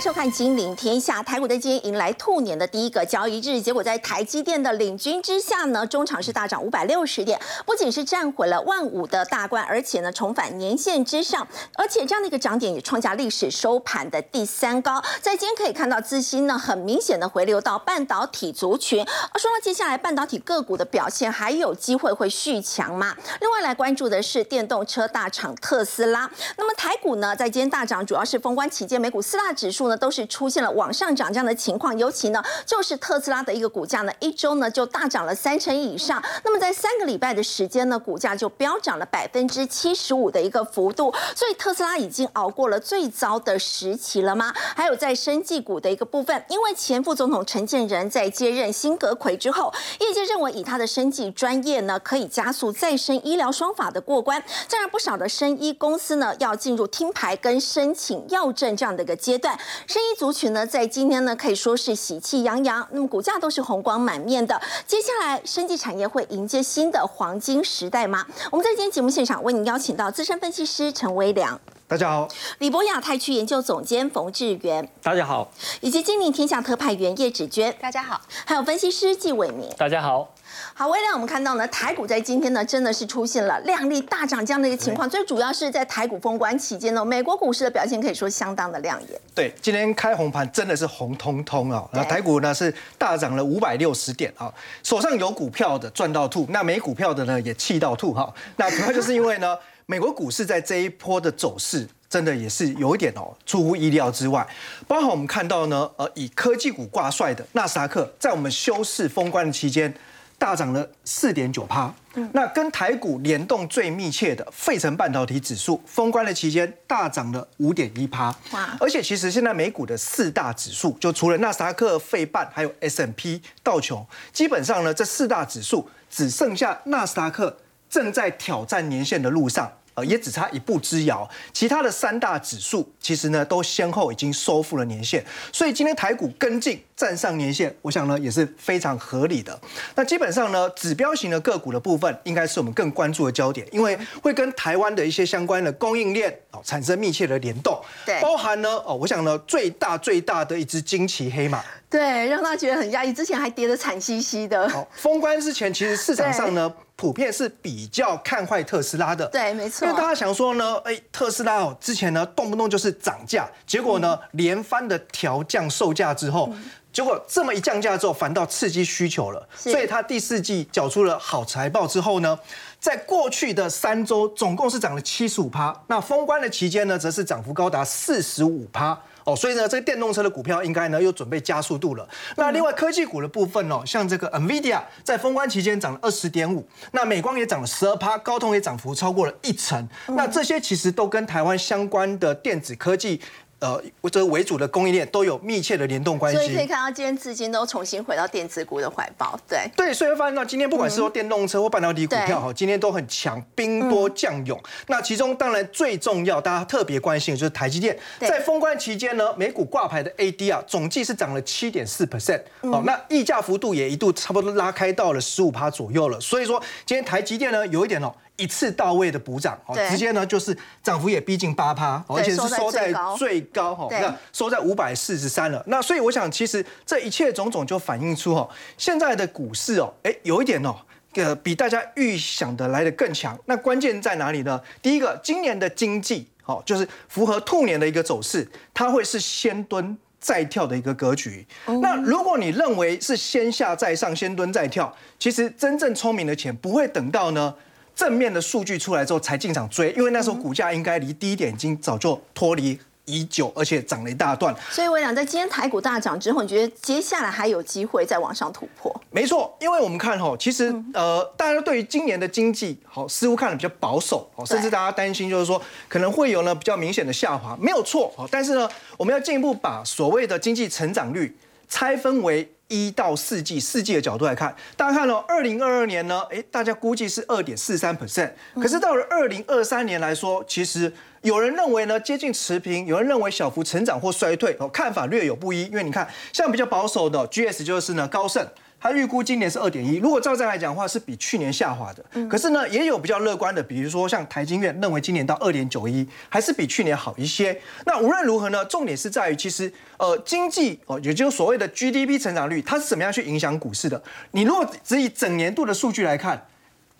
收看《金陵天下》。台股在今天迎来兔年的第一个交易日，结果在台积电的领军之下呢，中场是大涨五百六十点，不仅是站回了万五的大关，而且呢重返年线之上，而且这样的一个涨点也创下历史收盘的第三高。在今天可以看到资金呢很明显的回流到半导体族群。而说到接下来半导体个股的表现，还有机会会续强吗？另外来关注的是电动车大厂特斯拉。那么台股呢在今天大涨，主要是封关期间美股四大。指数呢都是出现了往上涨这样的情况，尤其呢就是特斯拉的一个股价呢一周呢就大涨了三成以上。那么在三个礼拜的时间呢，股价就飙涨了百分之七十五的一个幅度。所以特斯拉已经熬过了最糟的时期了吗？还有在生技股的一个部分，因为前副总统陈建仁在接任新阁魁之后，业界认为以他的生技专业呢，可以加速再生医疗双法的过关。这让不少的生医公司呢要进入听牌跟申请药证这样的一个阶段。生医族群呢，在今天呢可以说是喜气洋洋，那么股价都是红光满面的。接下来，生技产业会迎接新的黄金时代吗？我们在今天节目现场为您邀请到资深分析师陈威良，大家好；李博亚太区研究总监冯志源，大家好；以及金陵天下特派员叶芷娟，大家好；还有分析师纪伟明，大家好。好，微亮，我们看到呢，台股在今天呢，真的是出现了量丽大涨这样的一个情况。最主要是在台股封关期间呢，美国股市的表现可以说相当的亮眼。对，今天开红盘真的是红彤彤啊！那台股呢是大涨了五百六十点啊，手上有股票的赚到吐，那没股票的呢也气到吐哈。那主要就是因为呢，美国股市在这一波的走势真的也是有一点哦出乎意料之外。包括我们看到呢，呃，以科技股挂帅的纳斯达克，在我们休市封关的期间。大涨了四点九趴，那跟台股联动最密切的费城半导体指数封关的期间大涨了五点一趴，哇！而且其实现在美股的四大指数，就除了纳斯达克、费半还有 S M P 道琼，基本上呢这四大指数只剩下纳斯达克正在挑战年线的路上。呃，也只差一步之遥，其他的三大指数其实呢都先后已经收复了年线，所以今天台股跟进站上年线，我想呢也是非常合理的。那基本上呢，指标型的个股的部分，应该是我们更关注的焦点，因为会跟台湾的一些相关的供应链哦产生密切的联动，对，包含呢哦，我想呢最大最大的一只惊奇黑马，对，让他觉得很压抑，之前还跌得惨兮兮的。好，封关之前，其实市场上呢。普遍是比较看坏特斯拉的，对，没错。因为大家想说呢，哎，特斯拉哦，之前呢动不动就是涨价，结果呢连番的调降售价之后，结果这么一降价之后，反倒刺激需求了，所以它第四季缴出了好财报之后呢，在过去的三周总共是涨了七十五趴，那封关的期间呢，则是涨幅高达四十五趴。哦，所以呢，这个电动车的股票应该呢又准备加速度了。那另外科技股的部分哦，像这个 Nvidia 在封关期间涨了二十点五，那美光也涨了十二趴，高通也涨幅超过了一成。那这些其实都跟台湾相关的电子科技。呃，这为主的供应链都有密切的联动关系，所以可以看到今天资金都重新回到电子股的怀抱。对对，所以会发现到今天不管是说电动车或半导体股票哈，今天都很强，兵多将勇。那其中当然最重要，大家特别关心的就是台积电，在封关期间呢，美股挂牌的 AD 啊，总计是涨了七点四 percent，哦，那溢价幅度也一度差不多拉开到了十五趴左右了。所以说今天台积电呢，有一点哦。一次到位的补涨，哦，直接呢就是涨幅也逼近八趴，而且是收在最高哈，那收在五百四十三了。那所以我想，其实这一切种种就反映出哈，现在的股市哦，哎，有一点哦，呃，比大家预想的来的更强。那关键在哪里呢？第一个，今年的经济哦，就是符合兔年的一个走势，它会是先蹲再跳的一个格局。那如果你认为是先下再上，先蹲再跳，其实真正聪明的钱不会等到呢。正面的数据出来之后才进场追，因为那时候股价应该离低点已经早就脱离已久，而且涨了一大段。所以我想，在今天台股大涨之后，你觉得接下来还有机会再往上突破？没错，因为我们看哈，其实呃，大家对于今年的经济好似乎看的比较保守，哦，甚至大家担心就是说可能会有呢比较明显的下滑，没有错哦。但是呢，我们要进一步把所谓的经济成长率拆分为。一到四季，四季的角度来看，大家看到二零二二年呢，哎，大家估计是二点四三 percent，可是到了二零二三年来说，其实有人认为呢接近持平，有人认为小幅成长或衰退，哦，看法略有不一。因为你看，像比较保守的 GS 就是呢高盛。它预估今年是二点一，如果照这样来讲的话，是比去年下滑的。可是呢，也有比较乐观的，比如说像台经院认为今年到二点九一，还是比去年好一些。那无论如何呢，重点是在于其实呃经济哦，也就是所谓的 GDP 成长率，它是怎么样去影响股市的？你如果只以整年度的数据来看，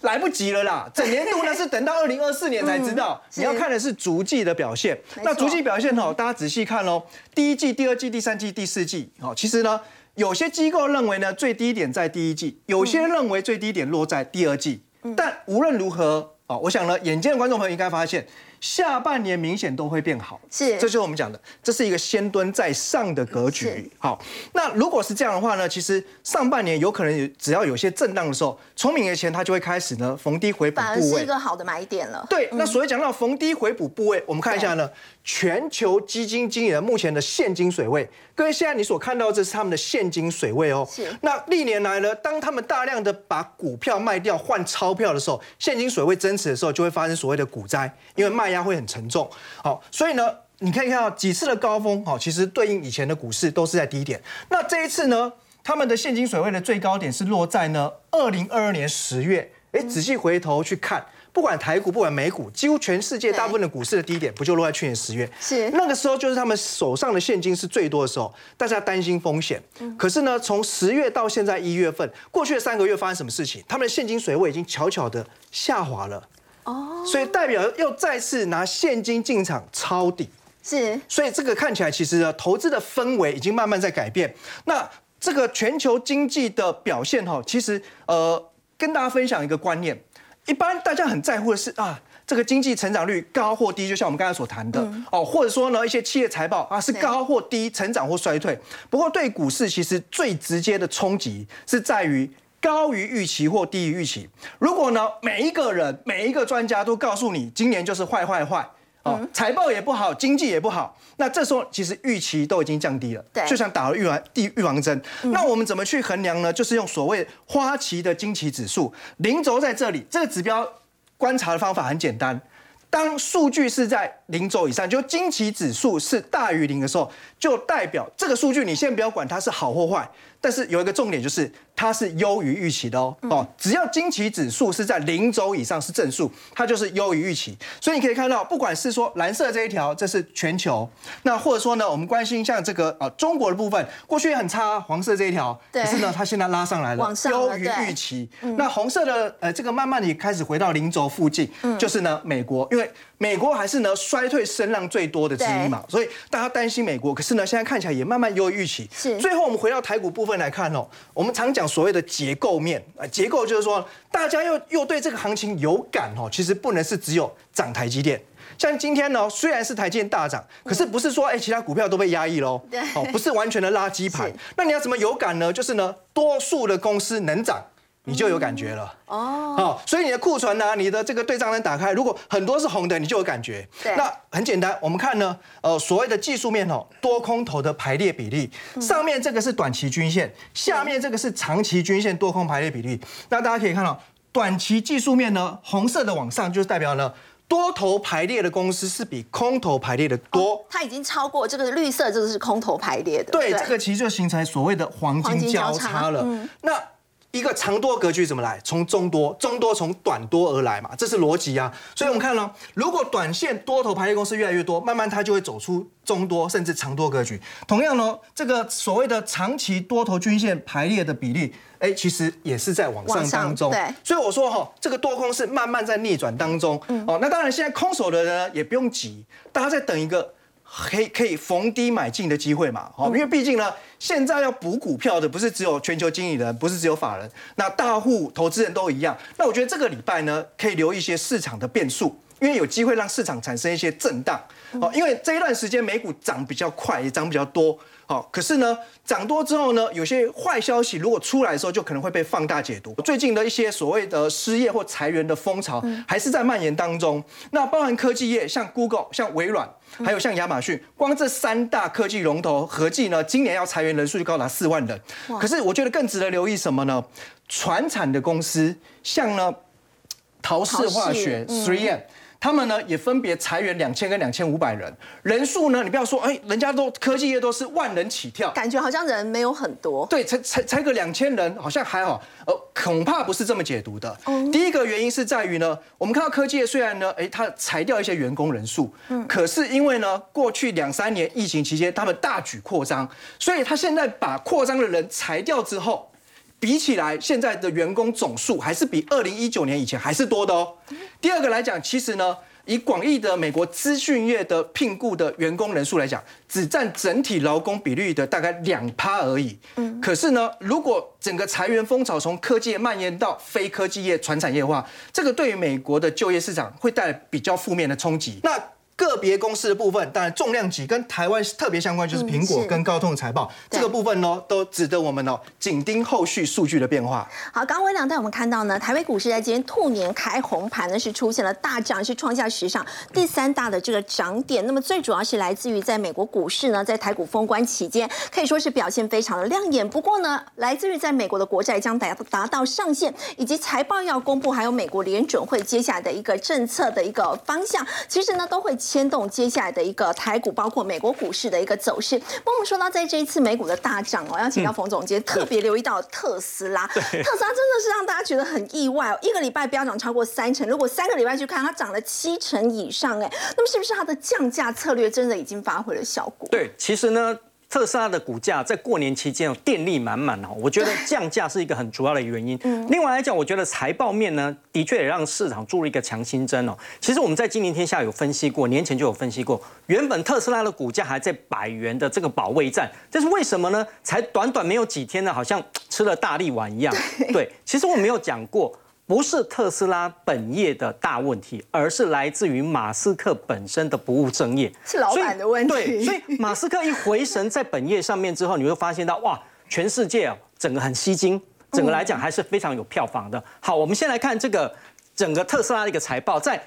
来不及了啦！整年度呢是等到二零二四年才知道，你要看的是逐季的表现。那逐季表现哦，大家仔细看喽，第一季、第二季、第三季、第四季，哦，其实呢。有些机构认为呢，最低点在第一季；有些认为最低点落在第二季。但无论如何，哦，我想呢，眼见的观众朋友应该发现。下半年明显都会变好，是，这就是我们讲的，这是一个先蹲在上的格局。好，那如果是这样的话呢，其实上半年有可能有只要有些震荡的时候，聪明的钱它就会开始呢逢低回补部位，是一个好的买点了。对，那所谓讲到逢低回补部位，我们看一下呢，全球基金经理人目前的现金水位，各位现在你所看到这是他们的现金水位哦。是。那历年来呢，当他们大量的把股票卖掉换钞票的时候，现金水位增持的时候，就会发生所谓的股灾，因为卖。压会很沉重，好，所以呢，你可以看到几次的高峰，好，其实对应以前的股市都是在低点。那这一次呢，他们的现金水位的最高点是落在呢二零二二年十月。哎，仔细回头去看，不管台股，不管美股，几乎全世界大部分的股市的低点，不就落在去年十月？是那个时候，就是他们手上的现金是最多的时候，大家担心风险。可是呢，从十月到现在一月份，过去的三个月发生什么事情？他们的现金水位已经悄悄的下滑了。哦，所以代表又再次拿现金进场抄底，是，所以这个看起来其实呢，投资的氛围已经慢慢在改变。那这个全球经济的表现哈，其实呃，跟大家分享一个观念，一般大家很在乎的是啊，这个经济成长率高或低，就像我们刚才所谈的哦，或者说呢，一些企业财报啊是高或低，成长或衰退。不过对股市其实最直接的冲击是在于。高于预期或低于预期。如果呢，每一个人、每一个专家都告诉你，今年就是坏坏坏，哦，财报也不好，经济也不好，那这时候其实预期都已经降低了，对，就像打了预防地预防针。那我们怎么去衡量呢？就是用所谓花旗的惊奇指数，零轴在这里，这个指标观察的方法很简单，当数据是在零轴以上，就惊奇指数是大于零的时候，就代表这个数据你先不要管它是好或坏，但是有一个重点就是。它是优于预期的哦哦，只要惊奇指数是在零轴以上是正数，它就是优于预期。所以你可以看到，不管是说蓝色这一条，这是全球；那或者说呢，我们关心像这个啊中国的部分，过去也很差，黄色这一条，可是呢它现在拉上来了，优于预期。那红色的呃这个慢慢的开始回到零轴附近，就是呢美国，因为美国还是呢衰退声浪最多的之一嘛，所以大家担心美国，可是呢现在看起来也慢慢优于预期。是。最后我们回到台股部分来看哦，我们常讲。所谓的结构面啊，结构就是说，大家又又对这个行情有感哦。其实不能是只有涨台积电，像今天呢，虽然是台积电大涨，可是不是说哎其他股票都被压抑喽？对，哦，不是完全的垃圾盘。那你要怎么有感呢？就是呢，多数的公司能涨。你就有感觉了哦，好，所以你的库存呢，你的这个对账单打开，如果很多是红的，你就有感觉。对，那很简单，我们看呢，呃，所谓的技术面哦，多空头的排列比例，上面这个是短期均线，下面这个是长期均线多空排列比例。那大家可以看到，短期技术面呢，红色的往上，就是代表呢，多头排列的公司是比空头排列的多。它已经超过这个绿色，这个是空头排列的。对，这个其实就形成所谓的黄金交叉了。那一个长多格局怎么来？从中多，中多从短多而来嘛，这是逻辑啊。所以我们看了，如果短线多头排列公司越来越多，慢慢它就会走出中多甚至长多格局。同样呢，这个所谓的长期多头均线排列的比例，哎，其实也是在往上当中。对，所以我说哈，这个多空是慢慢在逆转当中。哦，那当然现在空手的人也不用急，大家在等一个。可以可以逢低买进的机会嘛？好，因为毕竟呢，现在要补股票的不是只有全球经理人，不是只有法人，那大户投资人都一样。那我觉得这个礼拜呢，可以留一些市场的变数，因为有机会让市场产生一些震荡。哦，因为这一段时间美股涨比较快，也涨比较多。好，可是呢，涨多之后呢，有些坏消息如果出来的时候，就可能会被放大解读。最近的一些所谓的失业或裁员的风潮，还是在蔓延当中。那包含科技业，像 Google、像微软，还有像亚马逊，光这三大科技龙头合计呢，今年要裁员人数就高达四万人。可是我觉得更值得留意什么呢？传产的公司，像呢陶氏化学 Three M。他们呢也分别裁员两千跟两千五百人，人数呢，你不要说，哎，人家都科技业都是万人起跳，感觉好像人没有很多。对，才才才个两千人，好像还好，呃，恐怕不是这么解读的。第一个原因是在于呢，我们看到科技业虽然呢，哎，它裁掉一些员工人数，嗯，可是因为呢，过去两三年疫情期间，他们大举扩张，所以他现在把扩张的人裁掉之后。比起来，现在的员工总数还是比二零一九年以前还是多的哦。第二个来讲，其实呢，以广义的美国资讯业的聘雇的员工人数来讲，只占整体劳工比率的大概两趴而已。嗯，可是呢，如果整个裁员风潮从科技业蔓延到非科技业、传产业的话，这个对于美国的就业市场会带来比较负面的冲击。那个别公司的部分，当然重量级跟台湾特别相关，就是苹果跟高通的财报，这个部分呢，都值得我们哦紧盯后续数据的变化。好，刚刚微良带我们看到呢，台北股市在今天兔年开红盘呢，是出现了大涨，是创下史上第三大的这个涨点。那么最主要是来自于在美国股市呢，在台股封关期间，可以说是表现非常的亮眼。不过呢，来自于在美国的国债将达达到上限，以及财报要公布，还有美国联准会接下来的一个政策的一个方向，其实呢都会。牵动接下来的一个台股，包括美国股市的一个走势。那我们说到在这一次美股的大涨哦，要请教冯总监特别留意到特斯拉。特斯拉真的是让大家觉得很意外哦，一个礼拜飙涨超过三成，如果三个礼拜去看，它涨了七成以上哎。那么是不是它的降价策略真的已经发挥了效果？对，其实呢。特斯拉的股价在过年期间电力满满哦，我觉得降价是一个很主要的原因。另外来讲，我觉得财报面呢，的确也让市场注入一个强心针哦。其实我们在今年天下有分析过，年前就有分析过，原本特斯拉的股价还在百元的这个保卫战，这是为什么呢？才短短没有几天呢，好像吃了大力丸一样。对，其实我没有讲过。不是特斯拉本业的大问题，而是来自于马斯克本身的不务正业，是老板的问题。对，所以马斯克一回神在本业上面之后，你会发现到哇，全世界哦，整个很吸睛，整个来讲还是非常有票房的。好，我们先来看这个整个特斯拉的一个财报，在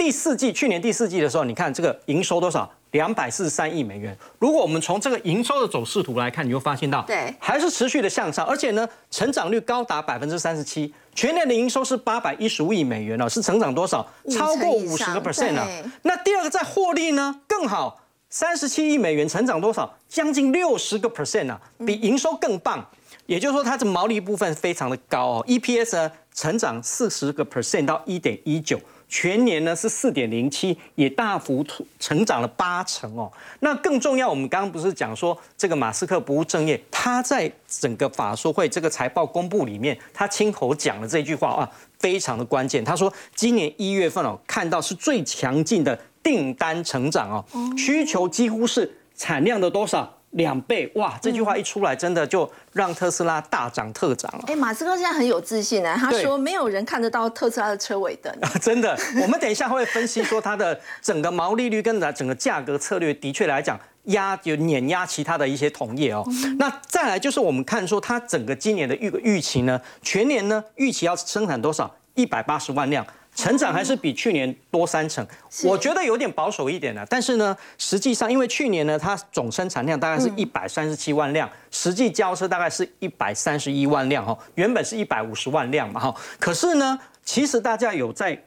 第四季，去年第四季的时候，你看这个营收多少？两百四十三亿美元。如果我们从这个营收的走势图来看，你会发现到，对，还是持续的向上，而且呢，成长率高达百分之三十七。全年的营收是八百一十五亿美元了，是成长多少？超过五十个 percent 啊。那第二个在获利呢更好，三十七亿美元，成长多少？将近六十个 percent 啊，比营收更棒。也就是说，它的毛利部分非常的高哦。EPS 呢，成长四十个 percent 到一点一九。全年呢是四点零七，也大幅成长了八成哦。那更重要，我们刚刚不是讲说这个马斯克不务正业，他在整个法说会这个财报公布里面，他亲口讲了这句话啊，非常的关键。他说今年一月份哦，看到是最强劲的订单成长哦，需求几乎是产量的多少？两倍哇！这句话一出来，真的就让特斯拉大涨特涨了。哎，马斯克现在很有自信呢，他说没有人看得到特斯拉的车尾灯。真的，我们等一下会分析说它的整个毛利率跟整个价格策略，的确来讲压就碾压其他的一些同业哦。那再来就是我们看说它整个今年的预预期呢，全年呢预期要生产多少？一百八十万辆。成长还是比去年多三成，我觉得有点保守一点了。但是呢，实际上因为去年呢，它总生产量大概是一百三十七万辆，实际交车大概是一百三十一万辆哈，原本是一百五十万辆嘛哈。可是呢，其实大家有在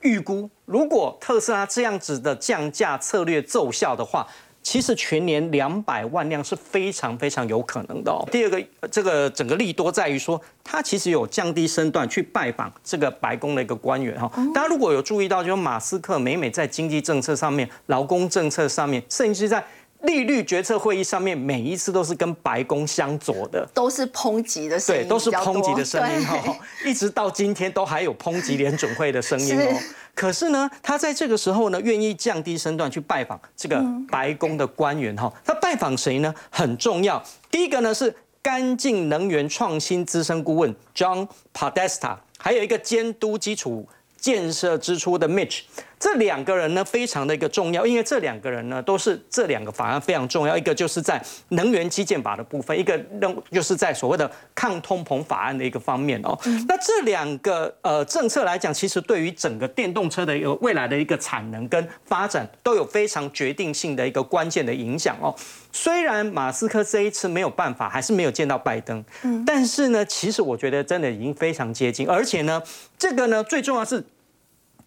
预估，如果特斯拉这样子的降价策略奏效的话。其实全年两百万辆是非常非常有可能的哦。第二个，这个整个利多在于说，他其实有降低身段去拜访这个白宫的一个官员哈。大家如果有注意到，就是马斯克每每在经济政策上面、劳工政策上面，甚至在利率决策会议上面，每一次都是跟白宫相左的，都是抨击的声音，对，都是抨击的声音哈。一直到今天都还有抨击联准会的声音哦。可是呢，他在这个时候呢，愿意降低身段去拜访这个白宫的官员哈。他拜访谁呢？很重要。第一个呢是干净能源创新资深顾问 John Podesta，还有一个监督基础建设支出的 Mitch。这两个人呢，非常的一个重要，因为这两个人呢，都是这两个法案非常重要。一个就是在能源基建法的部分，一个任就是在所谓的抗通膨法案的一个方面哦。那这两个呃政策来讲，其实对于整个电动车的一个未来的一个产能跟发展，都有非常决定性的一个关键的影响哦。虽然马斯克这一次没有办法，还是没有见到拜登，但是呢，其实我觉得真的已经非常接近，而且呢，这个呢，最重要是。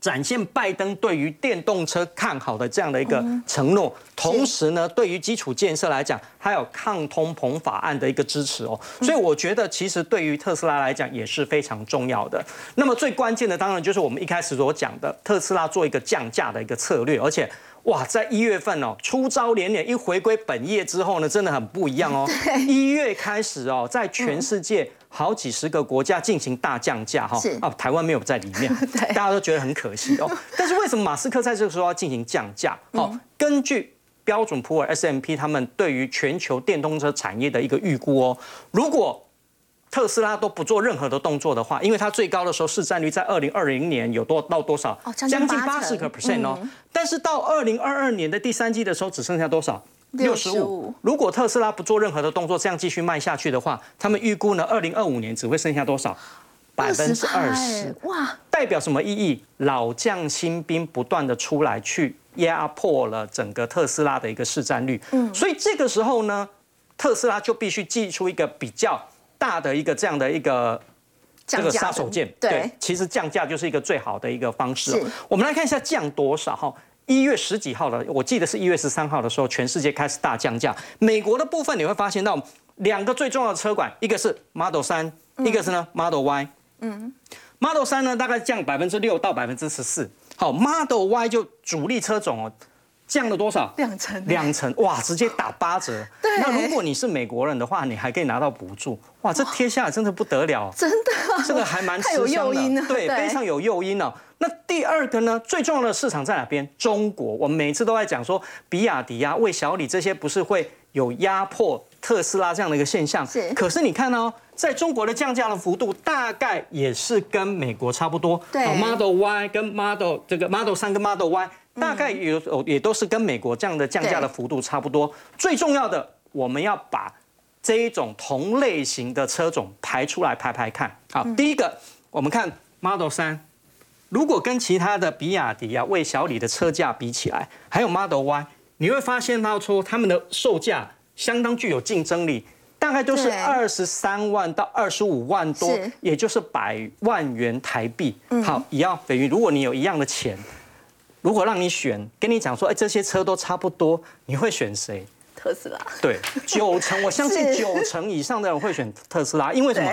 展现拜登对于电动车看好的这样的一个承诺，同时呢，对于基础建设来讲，还有抗通膨法案的一个支持哦。所以我觉得，其实对于特斯拉来讲也是非常重要的。那么最关键的，当然就是我们一开始所讲的，特斯拉做一个降价的一个策略，而且。哇，在一月份哦，出招连连，一回归本业之后呢，真的很不一样哦。一月开始哦，在全世界好几十个国家进行大降价哈。啊，台湾没有在里面，大家都觉得很可惜哦。但是为什么马斯克在这个时候要进行降价？好，根据标准普尔 S M P 他们对于全球电动车产业的一个预估哦，如果特斯拉都不做任何的动作的话，因为它最高的时候市占率在二零二零年有多到多少？将近八十个 percent 哦。但是到二零二二年的第三季的时候，只剩下多少？六十五。如果特斯拉不做任何的动作，这样继续卖下去的话，他们预估呢，二零二五年只会剩下多少？百分之二十。哇！代表什么意义？老将新兵不断的出来去压迫了整个特斯拉的一个市占率。嗯。所以这个时候呢，特斯拉就必须寄出一个比较。大的一个这样的一个这个杀手锏，对，其实降价就是一个最好的一个方式。我们来看一下降多少哈，一月十几号的，我记得是一月十三号的时候，全世界开始大降价。美国的部分你会发现到两个最重要的车款，一个是 Model 三，一个是呢 Model Y。嗯，Model 三呢大概降百分之六到百分之十四，好，Model Y 就主力车种哦。降了多少？两成，两成，哇，直接打八折。对，那如果你是美国人的话，你还可以拿到补助。哇，这贴下来真的不得了，真的，这个还蛮有诱因的，对，非常有诱因哦。那第二个呢？最重要的市场在哪边？中国。我们每次都在讲说，比亚迪啊、魏小李这些不是会有压迫特斯拉这样的一个现象？是。可是你看哦，在中国的降价的幅度大概也是跟美国差不多。对，Model Y 跟 Model 这个 Model 三跟 Model Y。大概有也都是跟美国这样的降价的幅度差不多。最重要的，我们要把这一种同类型的车种排出来排排看。好，第一个，我们看 Model 三，如果跟其他的比亚迪啊、魏小李的车价比起来，还有 Model Y，你会发现到说他们的售价相当具有竞争力，大概都是二十三万到二十五万多，也就是百万元台币。好，一样等于如果你有一样的钱。如果让你选，跟你讲说，哎，这些车都差不多，你会选谁？特斯拉。对，九成，我相信九成以上的人会选特斯拉，因为什么？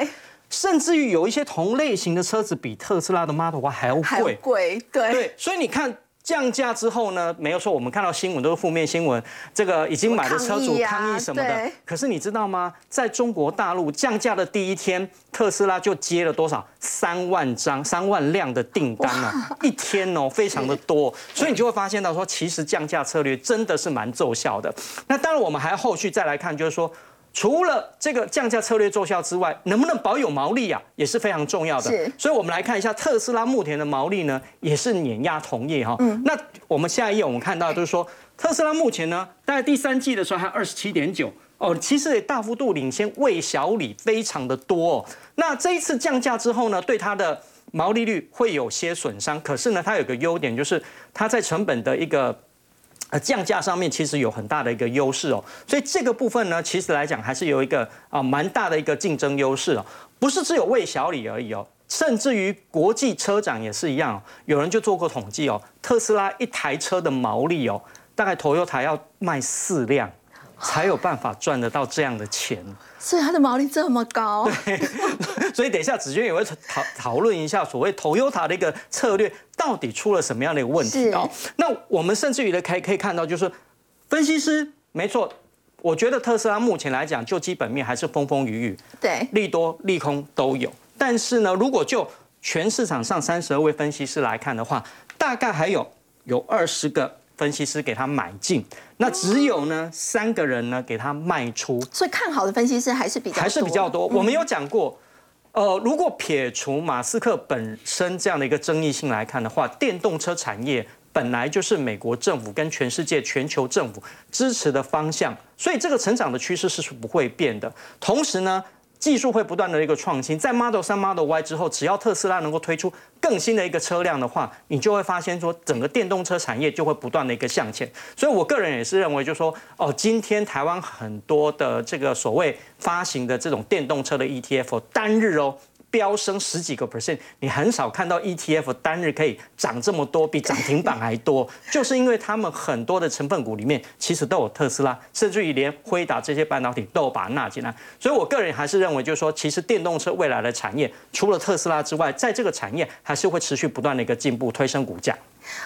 甚至于有一些同类型的车子比特斯拉的 Model Y 还要贵。贵，对。对，所以你看。降价之后呢，没有说我们看到新闻都是负面新闻，这个已经买的车主抗议什么的。可是你知道吗？在中国大陆降价的第一天，特斯拉就接了多少三万张、三万辆的订单啊！一天哦，非常的多。所以你就会发现到说，其实降价策略真的是蛮奏效的。那当然，我们还后续再来看，就是说。除了这个降价策略奏效之外，能不能保有毛利啊，也是非常重要的。是，所以我们来看一下特斯拉目前的毛利呢，也是碾压同业哈。嗯。那我们下一页我们看到就是说，特斯拉目前呢，在第三季的时候还二十七点九哦，其实也大幅度领先魏小李非常的多。哦。那这一次降价之后呢，对它的毛利率会有些损伤，可是呢，它有个优点就是它在成本的一个。呃，降价上面其实有很大的一个优势哦，所以这个部分呢，其实来讲还是有一个啊蛮大的一个竞争优势哦，不是只有魏小李而已哦，甚至于国际车展也是一样，有人就做过统计哦，特斯拉一台车的毛利哦，大概头优台要卖四辆。才有办法赚得到这样的钱，所以它的毛利这么高。对，所以等一下子娟也会讨讨论一下所谓 Toyota 的一个策略到底出了什么样的一个问题啊？那我们甚至于的可以可以看到，就是分析师没错，我觉得特斯拉目前来讲就基本面还是风风雨雨，对，利多利空都有。但是呢，如果就全市场上三十二位分析师来看的话，大概还有有二十个。分析师给他买进，那只有呢三个人呢给他卖出，所以看好的分析师还是比较还是比较多。我们有讲过，呃，如果撇除马斯克本身这样的一个争议性来看的话，电动车产业本来就是美国政府跟全世界全球政府支持的方向，所以这个成长的趋势是不会变的。同时呢。技术会不断的一个创新，在 Model 三、Model Y 之后，只要特斯拉能够推出更新的一个车辆的话，你就会发现说，整个电动车产业就会不断的一个向前。所以我个人也是认为，就说哦，今天台湾很多的这个所谓发行的这种电动车的 ETF，单日哦飙升十几个 percent，你很少看到 ETF 单日可以涨这么多，比涨停板还多，就是因为他们很多的成分股里面其实都有特斯拉，甚至于连辉达这些半导体都有把它纳进来。所以我个人还是认为，就是说，其实电动车未来的产业，除了特斯拉之外，在这个产业还是会持续不断的一个进步，推升股价。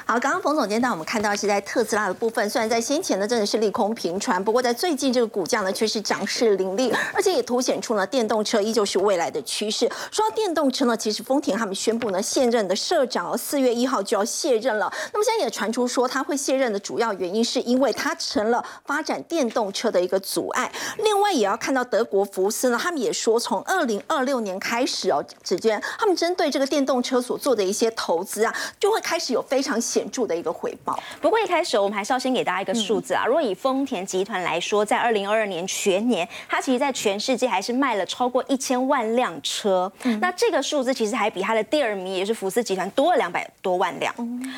好，刚刚冯总监带我们看到是在特斯拉的部分，虽然在先前呢真的是利空频传，不过在最近这个股价呢却是涨势凌厉，而且也凸显出了电动车依旧是未来的趋势。说到电动车呢，其实丰田他们宣布呢现任的社长四月一号就要卸任了。那么现在也传出说他会卸任的主要原因是因为他成了发展电动车的一个阻碍。另外也要看到德国福斯呢，他们也说从二零二六年开始哦，只见他们针对这个电动车所做的一些投资啊，就会开始有非常显著的一个回报。不过一开始我们还是要先给大家一个数字啊。如果以丰田集团来说，在二零二二年全年，它其实在全世界还是卖了超过一千万辆车。那这个数字其实还比它的第二名，也是福斯集团多了两百多万辆。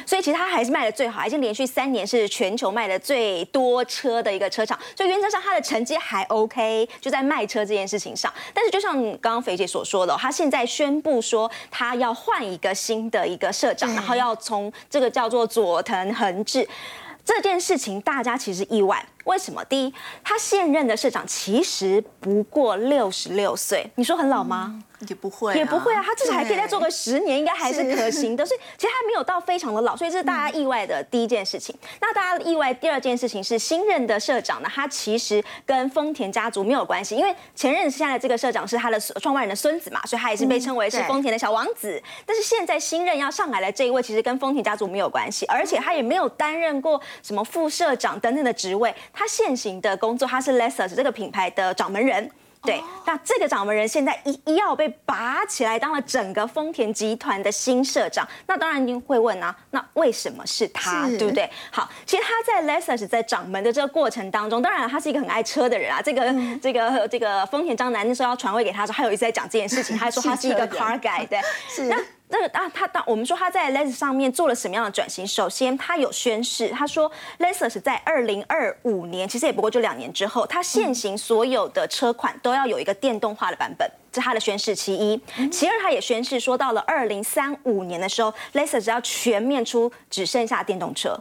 所以其实它还是卖的最好，已经连续三年是全球卖的最多车的一个车厂。所以原则上它的成绩还 OK，就在卖车这件事情上。但是就像刚刚肥姐所说的，它现在宣布说它要换一个新的一个社长，然后要从这个叫做。佐藤恒志这件事情，大家其实意外。为什么？第一，他现任的社长其实不过六十六岁，你说很老吗？也不会，也不会啊，他至少还可以再做个十年，应该还是可行的。所以其实还没有到非常的老，所以这是大家意外的第一件事情。那大家意外第二件事情是新任的社长呢，他其实跟丰田家族没有关系，因为前任现在的这个社长是他的创办人的孙子嘛，所以他也是被称为是丰田的小王子。但是现在新任要上来的这一位，其实跟丰田家族没有关系，而且他也没有担任过什么副社长等等的职位。他现行的工作，他是 Lexus 这个品牌的掌门人。对，那这个掌门人现在一一要被拔起来，当了整个丰田集团的新社长。那当然一定会问啊，那为什么是他，对不对？好，其实他在 Lexus 在掌门的这个过程当中，当然他是一个很爱车的人啊。这个这个这个丰田章男那时候要传位给他的时候，他有一直在讲这件事情，他还说他是一个 car guy，对，是。那个啊，他当我们说他在 Lexus 上面做了什么样的转型？首先，他有宣誓，他说 lesus 在二零二五年，其实也不过就两年之后，他现行所有的车款都要有一个电动化的版本，这是他的宣誓其一。其二，他也宣誓说，到了二零三五年的时候，Lexus 要全面出只剩下电动车。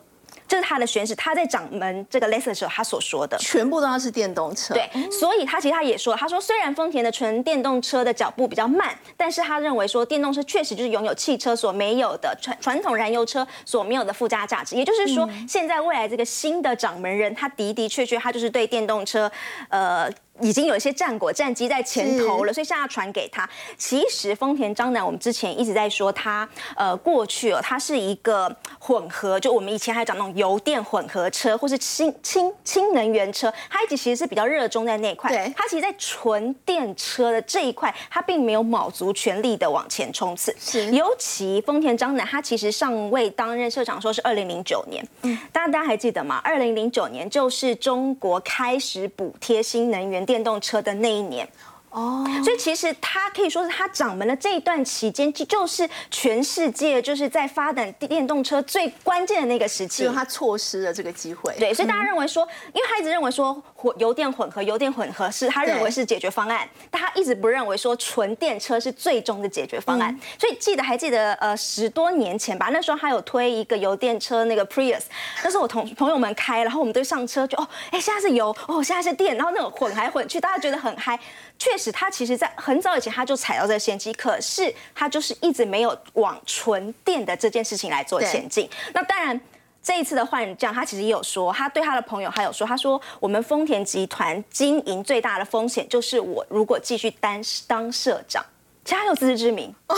这是他的宣誓，他在掌门这个 Lexus 的时候，他所说的全部都要是电动车。对，所以他其实他也说，他说虽然丰田的纯电动车的脚步比较慢，但是他认为说电动车确实就是拥有汽车所没有的传传统燃油车所没有的附加价值。也就是说，现在未来这个新的掌门人，他的的确确他就是对电动车，呃。已经有一些战果、战机在前头了，所以现在要传给他。其实丰田章男，我们之前一直在说他，呃，过去哦，他是一个混合，就我们以前还讲那种油电混合车，或是氢氢氢能源车，他一直其实是比较热衷在那块。对，他其实，在纯电车的这一块，他并没有卯足全力的往前冲刺。是，尤其丰田章男，他其实上位担任社长，说是二零零九年。嗯，大家大家还记得吗？二零零九年就是中国开始补贴新能源。电动车的那一年。哦，所以其实他可以说是他掌门的这一段期间，就就是全世界就是在发展电动车最关键的那个时期，他错失了这个机会。对，所以大家认为说，因为他一直认为说混油电混合，油电混合是他认为是解决方案，但他一直不认为说纯电车是最终的解决方案。所以记得还记得呃十多年前吧，那时候他有推一个油电车那个 Prius，那时候我同朋友们开，然后我们都上车就哦，哎现在是油哦，现在是电，然后那种混来混去，大家觉得很嗨。确实，他其实在很早以前他就踩到这个先机，可是他就是一直没有往纯电的这件事情来做前进。那当然，这一次的换将，他其实也有说，他对他的朋友还有说，他说我们丰田集团经营最大的风险就是我如果继续担当社长。其实他有自知之明哦，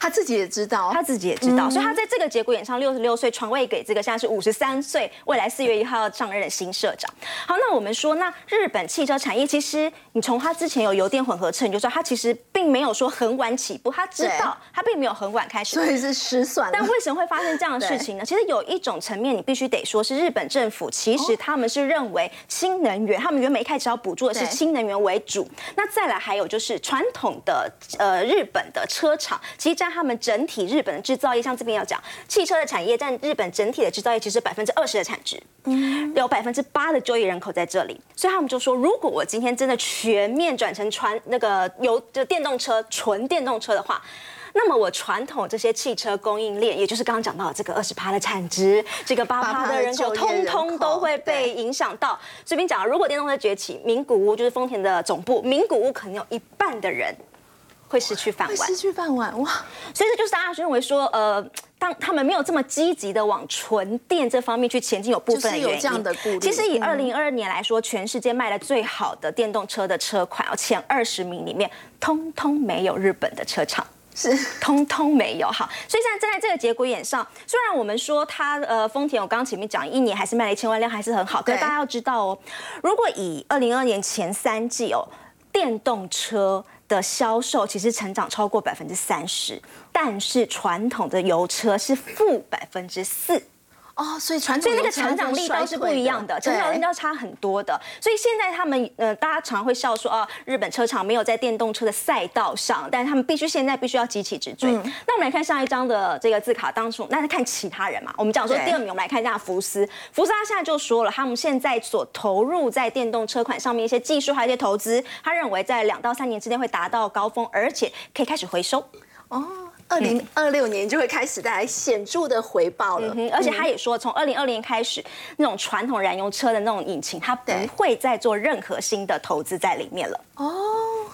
他自己也知道，他自己也知道，所以他在这个节骨眼上，六十六岁传位给这个现在是五十三岁，未来四月一号要上任的新社长。好，那我们说，那日本汽车产业其实，你从他之前有油电混合车，你就知道他其实并没有说很晚起步，他知道他并没有很晚开始，所以是失算。但为什么会发生这样的事情呢？其实有一种层面，你必须得说是日本政府，其实他们是认为新能源，他们原本一开始要补助的是新能源为主。那再来还有就是传统的呃。日本的车厂其实以占他们整体日本的制造业，像这边要讲汽车的产业占日本整体的制造业其实百分之二十的产值，嗯，有百分之八的就业人口在这里，所以他们就说，如果我今天真的全面转成传那个油就电动车纯电动车的话。那么我传统这些汽车供应链，也就是刚刚讲到的这个二十趴的产值，这个八趴的人口，通通都会被影响到。这边讲，如果电动车崛起，名古屋就是丰田的总部，名古屋可能有一半的人会失去饭碗，失去饭碗哇！所以这就是大家认为说，呃，当他们没有这么积极的往纯电这方面去前进，有部分的原因。其实以二零二二年来说，全世界卖的最好的电动车的车款，哦前二十名里面，通通没有日本的车厂。是，通通没有好，所以现在站在这个节骨眼上，虽然我们说它呃丰田，我刚刚前面讲一年还是卖了一千万辆，还是很好，可是大家要知道哦，如果以二零二年前三季哦，电动车的销售其实成长超过百分之三十，但是传统的油车是负百分之四。哦，所以传统所以那个成长力道是不一样的，成长力道差很多的。所以现在他们呃，大家常会笑说啊，日本车厂没有在电动车的赛道上，但是他们必须现在必须要急起直追。那我们来看上一张的这个字卡，当初那是看其他人嘛。我们讲说第二名，我们来看一下福斯。福斯他现在就说了，他们现在所投入在电动车款上面一些技术还有一些投资，他认为在两到三年之内会达到高峰，而且可以开始回收。哦。二零二六年就会开始带来显著的回报了，而且他也说，从二零二零年开始，那种传统燃油车的那种引擎，他不会再做任何新的投资在里面了。哦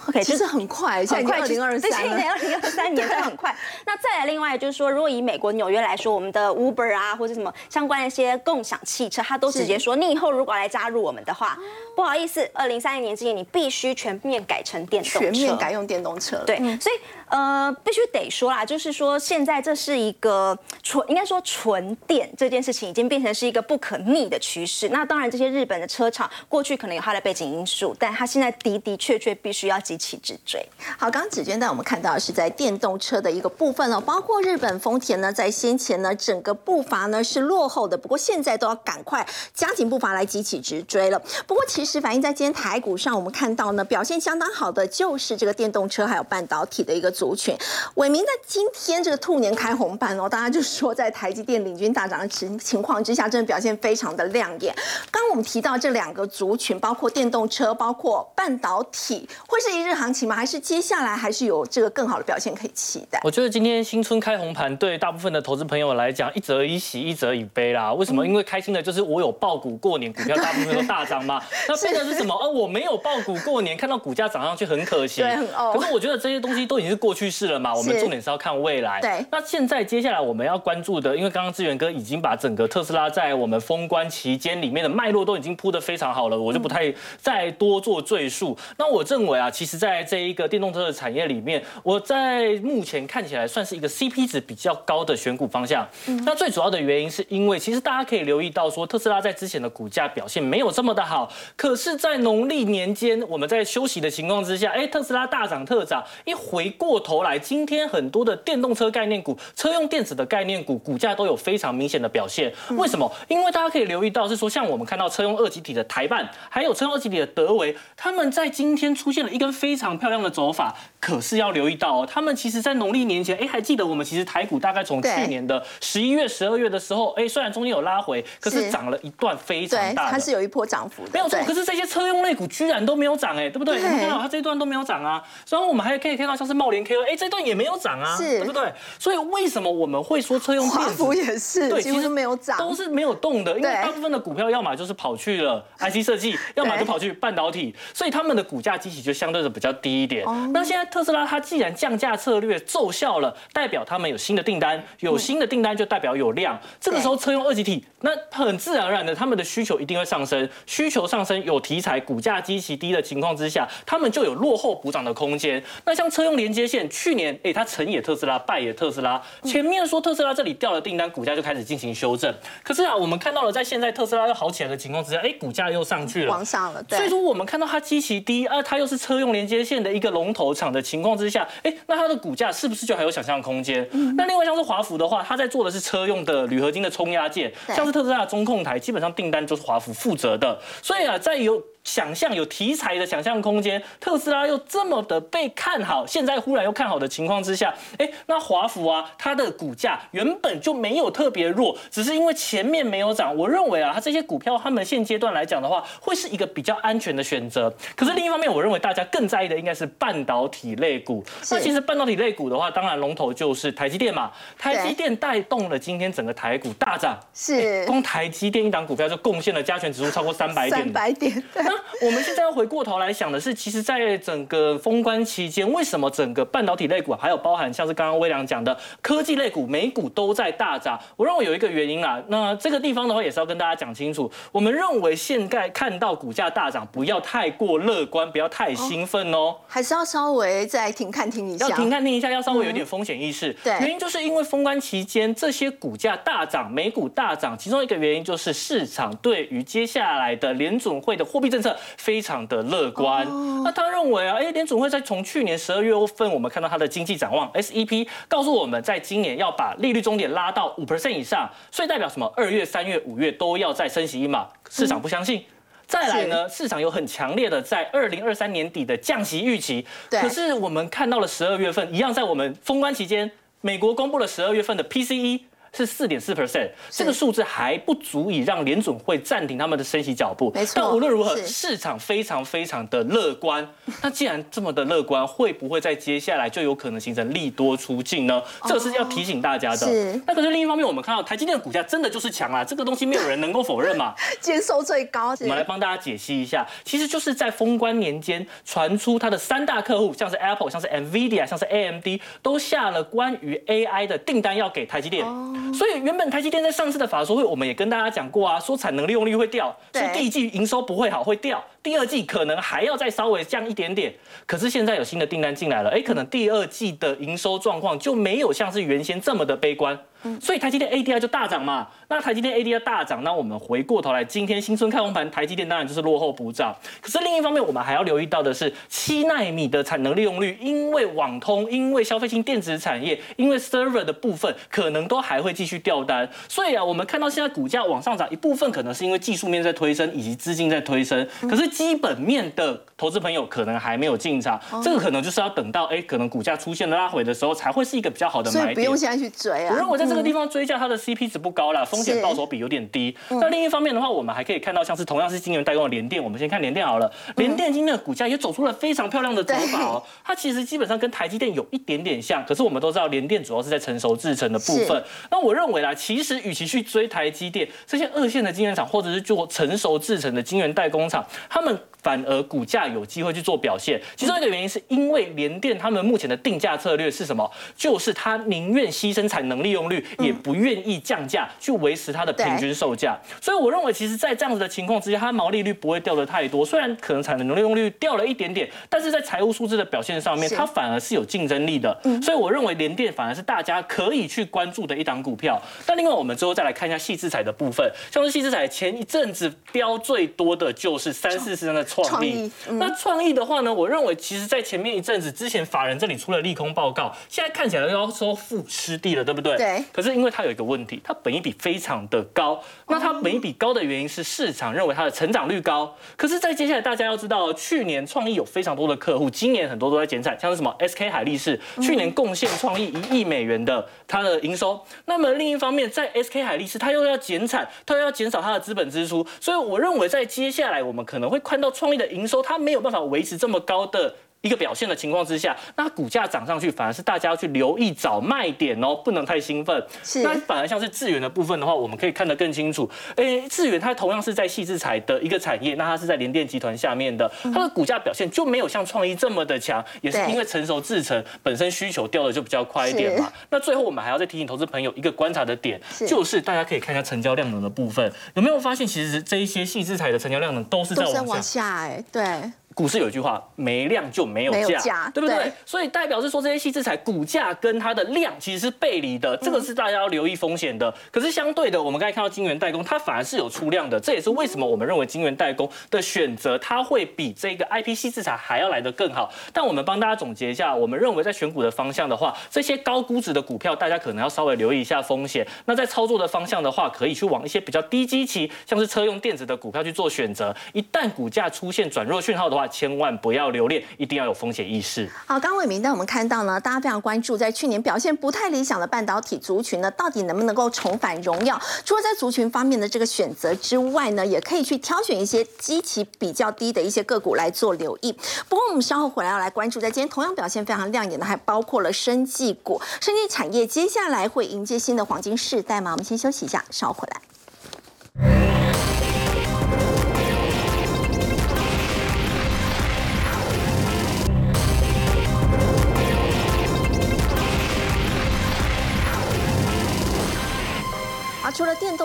，OK，其实很快，很快，二零二三，对，二零二三年 真的很快。那再来，另外就是说，如果以美国纽约来说，我们的 Uber 啊，或者什么相关的一些共享汽车，它都直接说，你以后如果来加入我们的话，不好意思，二零三零年之前你必须全面改成电动车，全面改用电动车。对，所以呃，必须得说啦。就是说，现在这是一个纯，应该说纯电这件事情已经变成是一个不可逆的趋势。那当然，这些日本的车厂过去可能有它的背景因素，但它现在的的确确必须要急起直追。好，刚刚子娟带我们看到是在电动车的一个部分哦，包括日本丰田呢，在先前呢整个步伐呢是落后的，不过现在都要赶快加紧步伐来急起直追了。不过其实反映在今天台股上，我们看到呢表现相当好的就是这个电动车还有半导体的一个族群。伟明在今天这个兔年开红盘哦，大家就说在台积电领军大涨的情情况之下，真的表现非常的亮眼。刚我们提到这两个族群，包括电动车，包括半导体，会是一日行情吗？还是接下来还是有这个更好的表现可以期待？我觉得今天新春开红盘，对大部分的投资朋友来讲，一则以喜，一则以悲啦。为什么？因为开心的就是我有爆股过年，股票大部分都大涨嘛。那悲的是什么？哦，我没有爆股过年，看到股价涨上去很可惜。对，很哦。可是我觉得这些东西都已经是过去式了嘛。我们重点是要看未来。对。那现在接下来我们要关注的，因为刚刚志源哥已经把整个特斯拉在我们封关期间里面的脉络都已经铺得非常好了，我就不太再多做赘述。那我认为啊，其实在这一个电动车的产业里面，我在目前看起来算是一个 CP 值比较高的选股方向。那最主要的原因是因为，其实大家可以留意到说，特斯拉在之前的股价表现没有这么的好，可是，在农历年间我们在休息的情况之下，哎，特斯拉大涨特涨，一回过头来，今天很多的电动车概念股、车用电子的概念股股价都有非常明显的表现。为什么？因为大家可以留意到是说，像我们看到车用二级体的台办，还有车用二级体的德维，他们在今天出现了一根非常漂亮的走法。可是要留意到哦，他们其实在农历年前，哎，还记得我们其实台股大概从去年的十一月、十二月的时候，哎，虽然中间有拉回，可是涨了一段非常大的，它是有一波涨幅的，没有错。可是这些车用类股居然都没有涨，哎，对不对？你看到它这一段都没有涨啊。然后我们还可以看到像是茂联 KO，哎，这段也没有涨啊，对不对？所以为什么我们会说车用电子也是，对，其实没有涨，都是没有动的，因为大部分的股票要么就是跑去了 IC 设计，要么就跑去半导体，所以他们的股价基期就相对的比较低一点。那现在特斯拉它既然降价策略奏效了，代表他们有新的订单，有新的订单就代表有量。这个时候车用二级体，那很自然而然的，他们的需求一定会上升。需求上升，有题材，股价极其低的情况之下，他们就有落后补涨的空间。那像车用连接线，去年哎，它成也特斯拉，败也特斯拉。前面说特斯拉这里掉了订单，股价就开始进行修正。可是啊，我们看到了，在现在特斯拉要好起来的情况之下，哎，股价又上去了，往上了。对所以说，我们看到它极其低，啊，它又是车用连接线的一个龙头厂的情况之下。哎，那它的股价是不是就还有想象空间？那另外像是华孚的话，它在做的是车用的铝合金的冲压件，像是特斯拉的中控台，基本上订单就是华孚负责的。所以啊，在有想象、有题材的想象空间，特斯拉又这么的被看好，现在忽然又看好的情况之下，哎，那华孚啊，它的股价原本就没有特别弱，只是因为前面没有涨。我认为啊，它这些股票，他们现阶段来讲的话，会是一个比较安全的选择。可是另一方面，我认为大家更在意的应该是半导体类股。那其实半导体类股的话，当然龙头就是台积电嘛，台积电带动了今天整个台股大涨。是，光台积电一档股票就贡献了加权指数超过三百点。三百点。那 我们现在要回过头来想的是，其实，在整个封关期间，为什么整个半导体类股，还有包含像是刚刚微良讲的科技类股，美股都在大涨？我认为有一个原因啊。那这个地方的话，也是要跟大家讲清楚。我们认为现在看到股价大涨，不要太过乐观，不要太兴奋哦，还是要稍微再停看停一下。要停看停一下，要稍微有点风险意识。对，原因就是因为封关期间这些股价大涨，美股大涨，其中一个原因就是市场对于接下来的联准会的货币政策非常的乐观。那他认为啊，哎，联总会在从去年十二月份，我们看到它的经济展望 SEP 告诉我们在今年要把利率终点拉到五 percent 以上，所以代表什么？二月、三月、五月都要再升息一码，市场不相信。再来呢，市场有很强烈的在二零二三年底的降息预期。可是我们看到了十二月份，一样在我们封关期间，美国公布了十二月份的 PCE。是四点四 percent，这个数字还不足以让联准会暂停他们的升息脚步。没错，但无论如何，市场非常非常的乐观。那既然这么的乐观，会不会在接下来就有可能形成利多出境呢？这个是要提醒大家的。是。那可是另一方面，我们看到台积电的股价真的就是强啊，这个东西没有人能够否认嘛。接收最高。我们来帮大家解析一下，其实就是在封关年间传出它的三大客户，像是 Apple、像是 Nvidia、像是 AMD，都下了关于 AI 的订单要给台积电。所以原本台。积电在上次的法说会，我们也跟大家讲过啊，说产能利用率会掉，说第一季营收不会好，会掉，第二季可能还要再稍微降一点点。可是现在有新的订单进来了，哎，可能第二季的营收状况就没有像是原先这么的悲观。所以台积电 ADR 就大涨嘛，那台积电 ADR 大涨，那我们回过头来，今天新春开红盘，台积电当然就是落后补涨。可是另一方面，我们还要留意到的是，七纳米的产能利用率，因为网通，因为消费性电子产业，因为 server 的部分，可能都还会继续掉单。所以啊，我们看到现在股价往上涨，一部分可能是因为技术面在推升，以及资金在推升。可是基本面的投资朋友可能还没有进场，这个可能就是要等到哎，可能股价出现拉回的时候，才会是一个比较好的买点。不用现在去追啊。我认为在这个地方追价，它的 CP 值不高了，风险报酬比有点低。那另一方面的话，我们还可以看到，像是同样是晶圆代工的联电，我们先看联电好了。联电今天的股价也走出了非常漂亮的走法哦。它其实基本上跟台积电有一点点像，可是我们都知道联电主要是在成熟制程的部分。那我认为啦，其实与其去追台积电这些二线的晶圆厂，或者是做成熟制程的晶圆代工厂，他们。反而股价有机会去做表现，其中一个原因是因为联电他们目前的定价策略是什么？就是它宁愿牺牲产能利用率，也不愿意降价去维持它的平均售价。所以我认为，其实，在这样子的情况之下，它毛利率不会掉的太多。虽然可能产能利用率掉了一点点，但是在财务数字的表现上面，它反而是有竞争力的。所以我认为联电反而是大家可以去关注的一档股票。那另外，我们之后再来看一下细制彩的部分，像是细制彩前一阵子标最多的就是三四十的。创意，那创意的话呢？我认为其实，在前面一阵子之前，法人这里出了利空报告，现在看起来要说负失地了，对不对？对。可是因为它有一个问题，它本益比非常的高。那它本益比高的原因是市场认为它的成长率高。可是，在接下来大家要知道，去年创意有非常多的客户，今年很多都在减产，像是什么 SK 海力士，去年贡献创意一亿美元的它的营收。那么另一方面，在 SK 海力士，它又要减产，它又要减少它的资本支出，所以我认为在接下来我们可能会看到创意的营收它没有办法维持这么高的。一个表现的情况之下，那股价涨上去，反而是大家要去留意找卖点哦，不能太兴奋。是，那反而像是智源的部分的话，我们可以看得更清楚。诶，智源它同样是在细制材的一个产业，那它是在联电集团下面的，它的股价表现就没有像创意这么的强，也是因为成熟制成本身需求掉的就比较快一点嘛。那最后我们还要再提醒投资朋友一个观察的点，就是大家可以看一下成交量能的部分，有没有发现其实这一些细制材的成交量能都是在往下？哎，对。股市有一句话，没量就没有价，对不对？对所以代表是说这些细制材股价跟它的量其实是背离的，这个是大家要留意风险的。可是相对的，我们刚才看到晶圆代工，它反而是有出量的，这也是为什么我们认为晶圆代工的选择它会比这个 IP 细制材还要来得更好。但我们帮大家总结一下，我们认为在选股的方向的话，这些高估值的股票，大家可能要稍微留意一下风险。那在操作的方向的话，可以去往一些比较低基期，像是车用电子的股票去做选择。一旦股价出现转弱讯号的话，千万不要留恋，一定要有风险意识。好，刚伟明带我们看到呢，大家非常关注在去年表现不太理想的半导体族群呢，到底能不能够重返荣耀？除了在族群方面的这个选择之外呢，也可以去挑选一些基期比较低的一些个股来做留意。不过我们稍后回来要来关注，在今天同样表现非常亮眼的，还包括了生技股、生技产业，接下来会迎接新的黄金世代吗？我们先休息一下，稍后回来。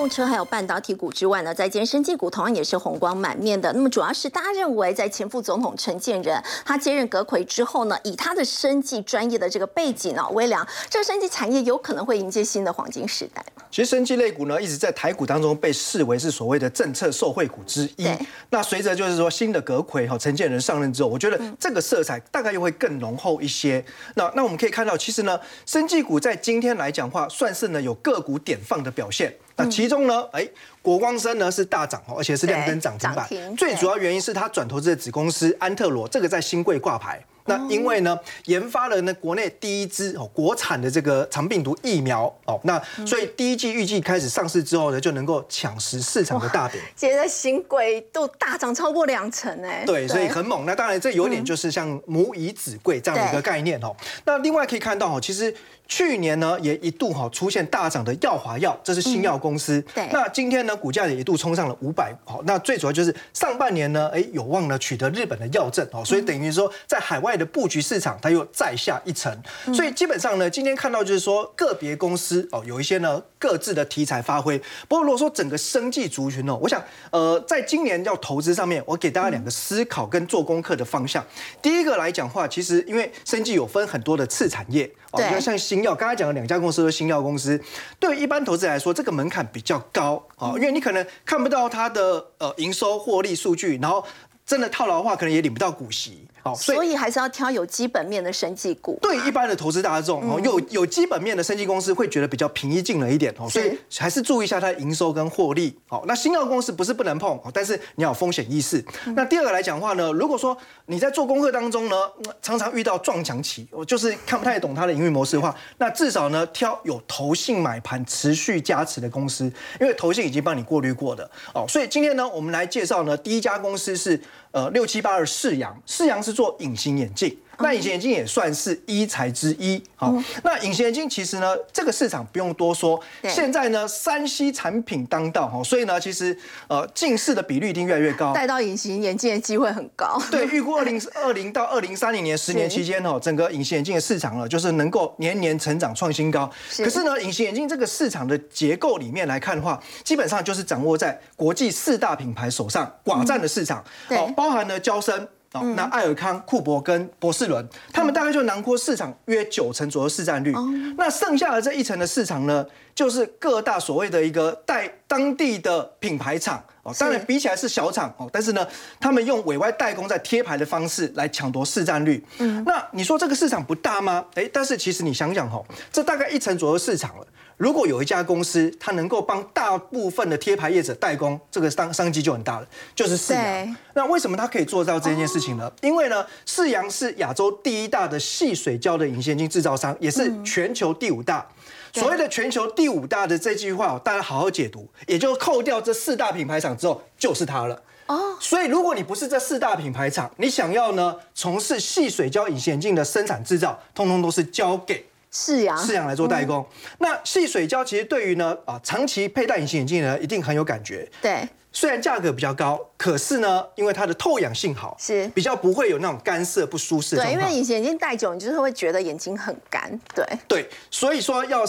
动车还有半导体股之外呢，在今天生技股同样也是红光满面的。那么主要是大家认为，在前副总统陈建仁他接任阁魁之后呢，以他的生技专业的这个背景哦，微良这个生技产业有可能会迎接新的黄金时代？其实生技类股呢，一直在台股当中被视为是所谓的政策受惠股之一。那随着就是说新的阁魁哈陈建仁上任之后，我觉得这个色彩大概又会更浓厚一些。那那我们可以看到，其实呢，生技股在今天来讲话，算是呢有个股点放的表现。那其中呢，哎，国光生呢是大涨哦，而且是亮灯涨停板。最主要原因是它转投资的子公司安特罗，这个在新贵挂牌。那因为呢，研发了呢国内第一支哦国产的这个肠病毒疫苗哦，那所以第一季预计开始上市之后呢，就能够抢食市场的大饼。现在新贵都大涨超过两成哎，对，所以很猛。那当然，这有点就是像母以子贵这样的一个概念哦。那另外可以看到哦，其实去年呢也一度哈出现大涨的耀华药，这是新药公司。对那今天呢股价也一度冲上了五百。好，那最主要就是上半年呢，哎有望呢取得日本的药证哦，所以等于说在海外的布局市场，它又再下一层。所以基本上呢，今天看到就是说个别公司哦，有一些呢各自的题材发挥。不过如果说整个生计族群哦，我想呃，在今年要投资上面，我给大家两个思考跟做功课的方向。第一个来讲话，其实因为生计有分很多的次产业哦，对你看像新药，刚才讲的两家公司都是新药公司，对于一般投资人来说，这个门槛比较高啊，因为你可能看不到它的呃营收获利数据，然后真的套牢的话，可能也领不到股息。哦，所以还是要挑有基本面的生技股。对一般的投资大众哦，有有基本面的生技公司会觉得比较平易近人一点哦，所以还是注意一下它的营收跟获利。好，那新药公司不是不能碰，哦但是你要有风险意识。那第二个来讲话呢，如果说你在做功课当中呢，嗯常常遇到撞墙期，我就是看不太懂它的营运模式的话，那至少呢挑有投信买盘持续加持的公司，因为投信已经帮你过滤过的哦。所以今天呢，我们来介绍呢，第一家公司是呃六七八二四阳，世阳是做隐形眼镜。那隐形眼镜也算是一材之一，好、那隐形眼镜其实呢，这个市场不用多说，对现在呢，山西产品当道，哈，所以呢，其实呃，近视的比率一定越来越高。戴到隐形眼镜的机会很高。对，预估二零 二零到二零三零年十年期间哦，整个隐形眼镜的市场呢，就是能够年年成长创新高。可是呢，隐形眼镜这个市场的结构里面来看的话，基本上就是掌握在国际四大品牌手上，寡占的市场。对哦，包含了娇生。哦，那艾尔康、库珀跟博士伦，他们大概就囊括市场约九成左右市占率。那剩下的这一层的市场呢，就是各大所谓的一个代当地的品牌厂。哦，当然比起来是小厂哦，但是呢，他们用委外代工在贴牌的方式来抢夺市占率。嗯，那你说这个市场不大吗？哎，但是其实你想想哦，这大概一成左右市场了。如果有一家公司，它能够帮大部分的贴牌业者代工，这个商商机就很大了，就是世对阳。那为什么它可以做到这件事情呢？因为呢，世阳是亚洲第一大的细水胶的隐形眼镜制造商，也是全球第五大。所谓的全球第五大的这句话哦，大家好好解读，也就扣掉这四大品牌厂之后，就是它了。哦，所以如果你不是这四大品牌厂，你想要呢从事细水胶隐形眼镜的生产制造，通通都是交给是呀，市场来做代工。那细水胶其实对于呢啊长期佩戴隐形眼镜呢，一定很有感觉。对，虽然价格比较高，可是呢，因为它的透氧性好，是比较不会有那种干涩不舒适的对，因为。隐形眼镜戴久，你就是会觉得眼睛很干。对，对，所以说要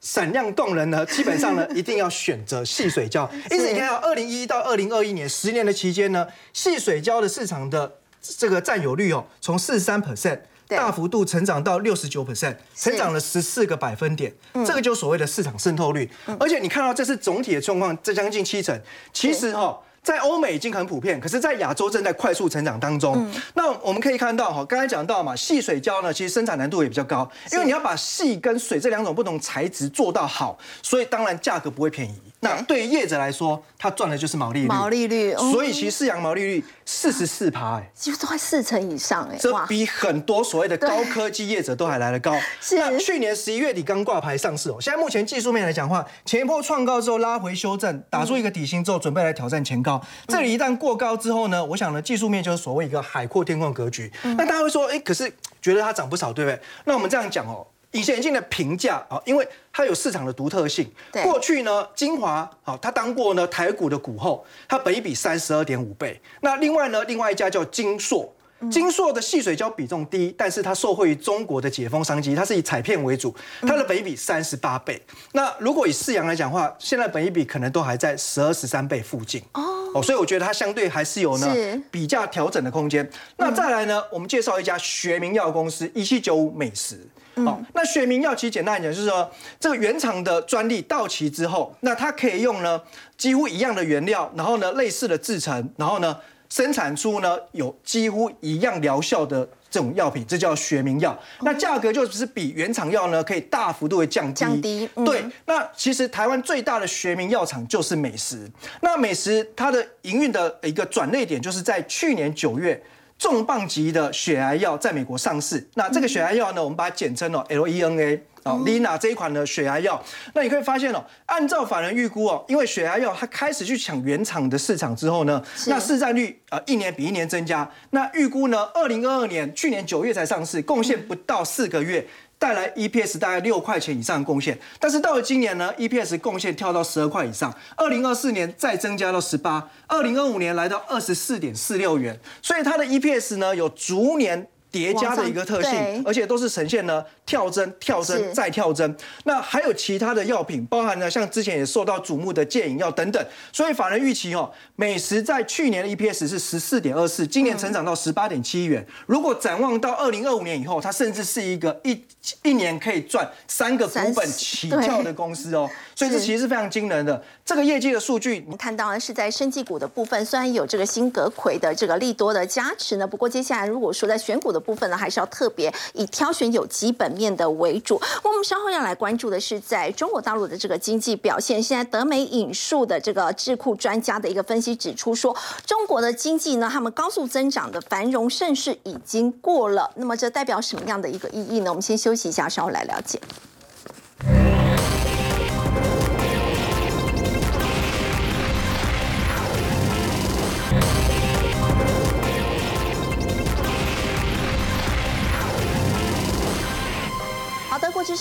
闪亮动人呢，基本上呢 一定要选择细水胶。因此你看到二零一到二零二一年十年的期间呢，细水胶的市场的这个占有率哦，从四十三 percent 大幅度成长到六十九 percent，成长了十四个百分点，这个就所谓的市场渗透率。而且你看到这是总体的状况，这将近七成。其实哈。在欧美已经很普遍，可是，在亚洲正在快速成长当中。那我们可以看到，哈，刚才讲到嘛，细水胶呢，其实生产难度也比较高，因为你要把细跟水这两种不同材质做到好，所以当然价格不会便宜。那对于业者来说，他赚的就是毛利率。毛利率，所以其实阳毛利率四十四趴，哎，几乎都快四成以上，哎，这比很多所谓的高科技业者都还来得高。是。那去年十一月底刚挂牌上市哦，现在目前技术面来讲话，前一波创高之后拉回修正，打出一个底薪之后，准备来挑战前高。这里一旦过高之后呢，我想呢，技术面就是所谓一个海阔天空格局。那大家会说，哎，可是觉得它涨不少，对不对？那我们这样讲哦。隐形眼镜的评价啊，因为它有市场的独特性。过去呢，精华啊，它当过呢台股的股后，它本一比三十二点五倍。那另外呢，另外一家叫金硕，金硕的细水胶比重低，但是它受惠于中国的解封商机，它是以彩片为主，它的本一比三十八倍。那如果以四阳来讲话，现在本一比可能都还在十二十三倍附近哦。所以我觉得它相对还是有呢比价调整的空间。那再来呢，我们介绍一家学名药公司一七九五美食。好，那学名药其实简单讲就是说，这个原厂的专利到期之后，那它可以用呢几乎一样的原料，然后呢类似的制成，然后呢生产出呢有几乎一样疗效的这种药品，这叫学名药。那价格就是比原厂药呢可以大幅度的降低。降低。对。那其实台湾最大的学名药厂就是美食。那美食它的营运的一个转捩点就是在去年九月。重磅级的血癌药在美国上市，那这个血癌药呢，我们把它简称哦，L E N A 哦，Lina 这一款的血癌药，那你可以发现哦，按照法人预估哦，因为血癌药它开始去抢原厂的市场之后呢，那市占率呃一年比一年增加，那预估呢，二零二二年去年九月才上市，贡献不到四个月。带来 EPS 大概六块钱以上的贡献，但是到了今年呢，EPS 贡献跳到十二块以上，二零二四年再增加到十八，二零二五年来到二十四点四六元，所以它的 EPS 呢有逐年叠加的一个特性，而且都是呈现呢。跳针、跳针再跳针，那还有其他的药品，包含呢像之前也受到瞩目的戒瘾药等等。所以法人预期哦，美食在去年的 EPS 是十四点二四，今年成长到十八点七元。如果展望到二零二五年以后，它甚至是一个一一年可以赚三个股本起跳的公司哦。所以这其实是非常惊人的这个业绩的数据。我们看到呢是在生技股的部分，虽然有这个新格魁的这个利多的加持呢，不过接下来如果说在选股的部分呢，还是要特别以挑选有基本面。的为主，我们稍后要来关注的是在中国大陆的这个经济表现。现在德美引述的这个智库专家的一个分析指出说，中国的经济呢，他们高速增长的繁荣盛世已经过了。那么这代表什么样的一个意义呢？我们先休息一下，稍后来了解。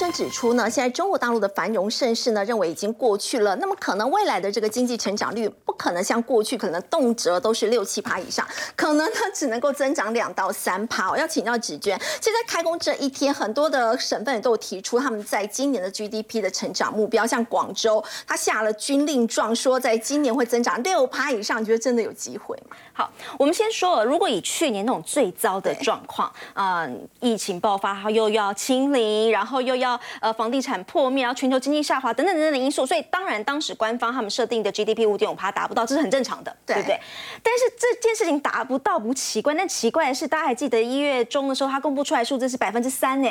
之声指出呢，现在中国大陆的繁荣盛世呢，认为已经过去了。那么可能未来的这个经济成长率不可能像过去可能动辄都是六七趴以上，可能呢只能够增长两到三趴。我要请教芷娟，现在开工这一天，很多的省份也都有提出他们在今年的 GDP 的成长目标，像广州，他下了军令状，说在今年会增长六趴以上。你觉得真的有机会吗？好，我们先说，如果以去年那种最糟的状况，嗯，疫情爆发，后又要清零，然后又又要呃房地产破灭，然后全球经济下滑等等等等的因素，所以当然当时官方他们设定的 GDP 五点五趴达不到，这是很正常的，对不对？但是这件事情达不到不奇怪，但奇怪的是，大家还记得一月中的时候，它公布出来数字是百分之三呢。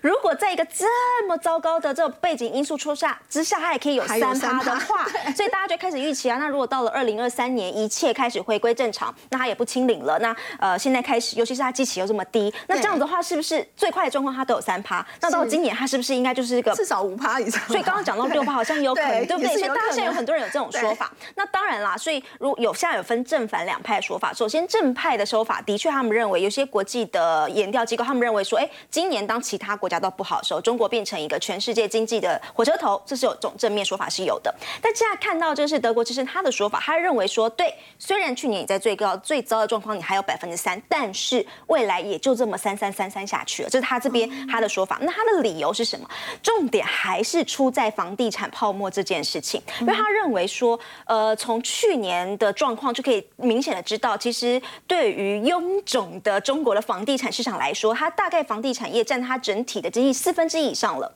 如果在一个这么糟糕的这个背景因素出下之下，它也可以有三趴的话，所以大家就开始预期啊。那如果到了二零二三年，一切开始回归正常，那它也不清零了。那呃，现在开始，尤其是它基期又这么低，那这样的话，是不是最快的状况它都有三趴？那到今年它是不是应该就是一个至少五趴以上？所以刚刚讲到六趴，好像有可能，对不对？所以大家现在有很多人有这种说法。那当然啦，所以如有现在有分正反两派的说法。首先正派的说法，的确他们认为有些国际的研调机构，他们认为说，哎，今年当其他他国家都不好的时候，中国变成一个全世界经济的火车头，这是有种正面说法是有的。但现在看到这是德国之声他的说法，他认为说，对，虽然去年你在最高最糟的状况你还有百分之三，但是未来也就这么三三三三下去了，这是他这边他的说法。那他的理由是什么？重点还是出在房地产泡沫这件事情，因为他认为说，呃，从去年的状况就可以明显的知道，其实对于臃肿的中国的房地产市场来说，它大概房地产业占它整整体的经济四分之一以上了。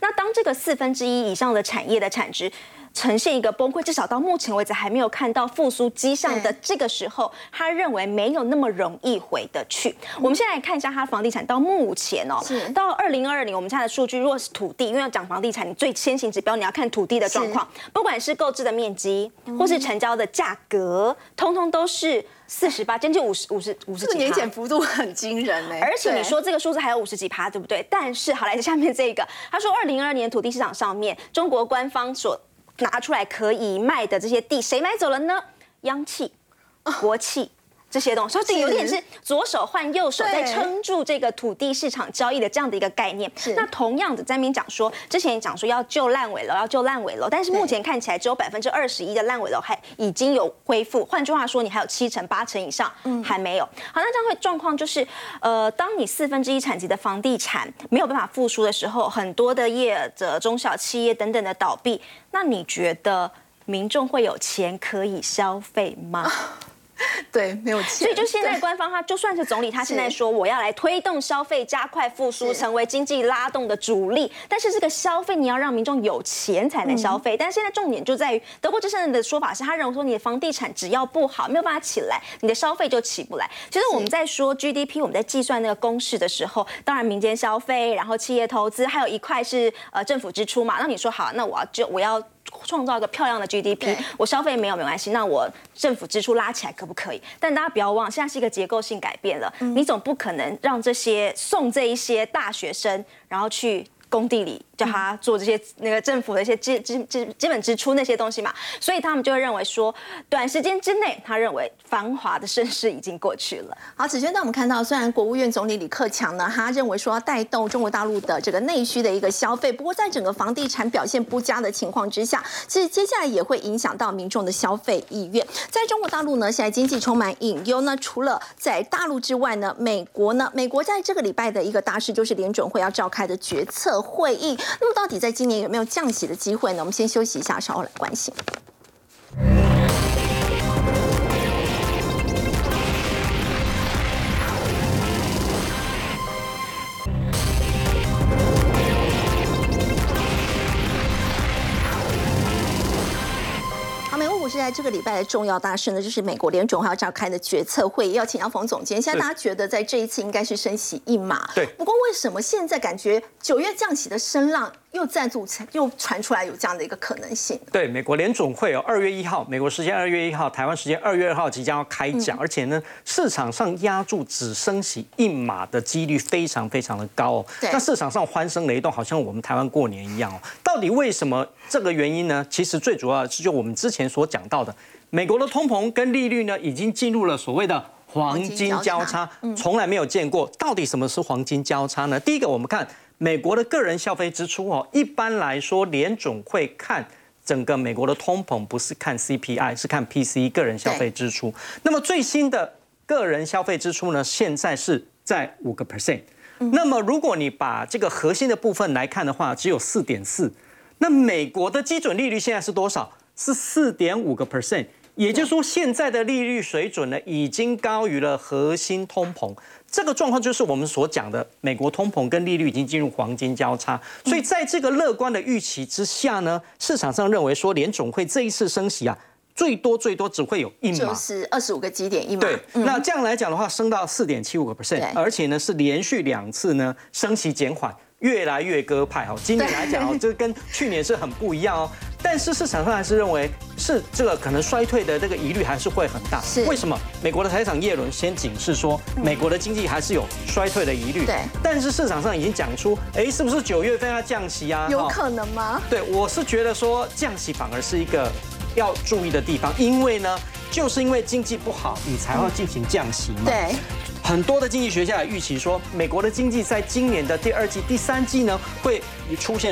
那当这个四分之一以上的产业的产值，呈现一个崩溃，至少到目前为止还没有看到复苏迹象的这个时候，他认为没有那么容易回得去。我们现在来看一下他房地产到目前哦，到二零二二年，我们现在的数据，如果是土地，因为要讲房地产，你最先行指标你要看土地的状况，不管是购置的面积或是成交的价格，通通都是四十八，将近五十五十五十几年前幅度很惊人哎，而且你说这个数字还有五十几趴，对不对？但是好来下面这个，他说二零二二年土地市场上面，中国官方所拿出来可以卖的这些地，谁买走了呢？央企、国企。这些东西，所以这有点是左手换右手，在撑住这个土地市场交易的这样的一个概念。那同样的，在边讲说，之前讲说要救烂尾楼，要救烂尾楼，但是目前看起来只有百分之二十一的烂尾楼还已经有恢复。换句话说，你还有七成八成以上还没有。好，那这样会状况就是，呃，当你四分之一产级的房地产没有办法复苏的时候，很多的业者、中小企业等等的倒闭，那你觉得民众会有钱可以消费吗？对，没有钱。所以就现在官方他就算是总理，他现在说我要来推动消费，加快复苏，成为经济拉动的主力。但是这个消费你要让民众有钱才能消费。但是现在重点就在于德国之声的说法是，他认为说你的房地产只要不好，没有办法起来，你的消费就起不来。其实我们在说 GDP，我们在计算那个公式的时候，当然民间消费，然后企业投资，还有一块是呃政府支出嘛。那你说好，那我要就我要。创造一个漂亮的 GDP，我消费没有没关系，那我政府支出拉起来可不可以？但大家不要忘，现在是一个结构性改变了，你总不可能让这些送这一些大学生，然后去工地里。叫他做这些那个政府的一些基基基基本支出那些东西嘛，所以他们就会认为说，短时间之内，他认为繁华的盛世已经过去了。好，子轩，那我们看到，虽然国务院总理李克强呢，他认为说要带动中国大陆的这个内需的一个消费，不过在整个房地产表现不佳的情况之下，其实接下来也会影响到民众的消费意愿。在中国大陆呢，现在经济充满隐忧呢，除了在大陆之外呢，美国呢，美国在这个礼拜的一个大事就是联准会要召开的决策会议。那么到底在今年有没有降息的机会呢？我们先休息一下，稍后来关心。是在这个礼拜的重要大事呢，就是美国联准会要召开的决策会议，要请到冯总监。现在大家觉得在这一次应该是升息一码，对。不过为什么现在感觉九月降息的声浪又再度又传出来有这样的一个可能性？对，美国联总会哦二月一号，美国时间二月一号，台湾时间二月二号即将要开讲，而且呢，市场上压住只升息一码的几率非常非常的高哦。那市场上欢声雷动，好像我们台湾过年一样哦。到底为什么这个原因呢？其实最主要是就我们之前所讲。到的，美国的通膨跟利率呢，已经进入了所谓的黄金交叉，从来没有见过。到底什么是黄金交叉呢？第一个，我们看美国的个人消费支出哦，一般来说，联总会看整个美国的通膨，不是看 CPI，是看 PCE 个人消费支出。那么最新的个人消费支出呢，现在是在五个 percent。那么如果你把这个核心的部分来看的话，只有四点四。那美国的基准利率现在是多少？是四点五个 percent，也就是说，现在的利率水准呢，已经高于了核心通膨。这个状况就是我们所讲的，美国通膨跟利率已经进入黄金交叉。所以在这个乐观的预期之下呢，市场上认为说，联总会这一次升息啊，最多最多只会有一码，就是二十五个基点一码。对，那这样来讲的话，升到四点七五个 percent，而且呢是连续两次呢升息减缓。越来越鸽派哦，今年来讲哦，这跟去年是很不一样哦。但是市场上还是认为是这个可能衰退的这个疑虑还是会很大。是为什么？美国的财长耶伦先警示说，美国的经济还是有衰退的疑虑。对。但是市场上已经讲出，哎，是不是九月份要降息啊？有可能吗？对，我是觉得说降息反而是一个要注意的地方，因为呢，就是因为经济不好，你才会进行降息嘛。对。很多的经济学家也预期说，美国的经济在今年的第二季、第三季呢，会出现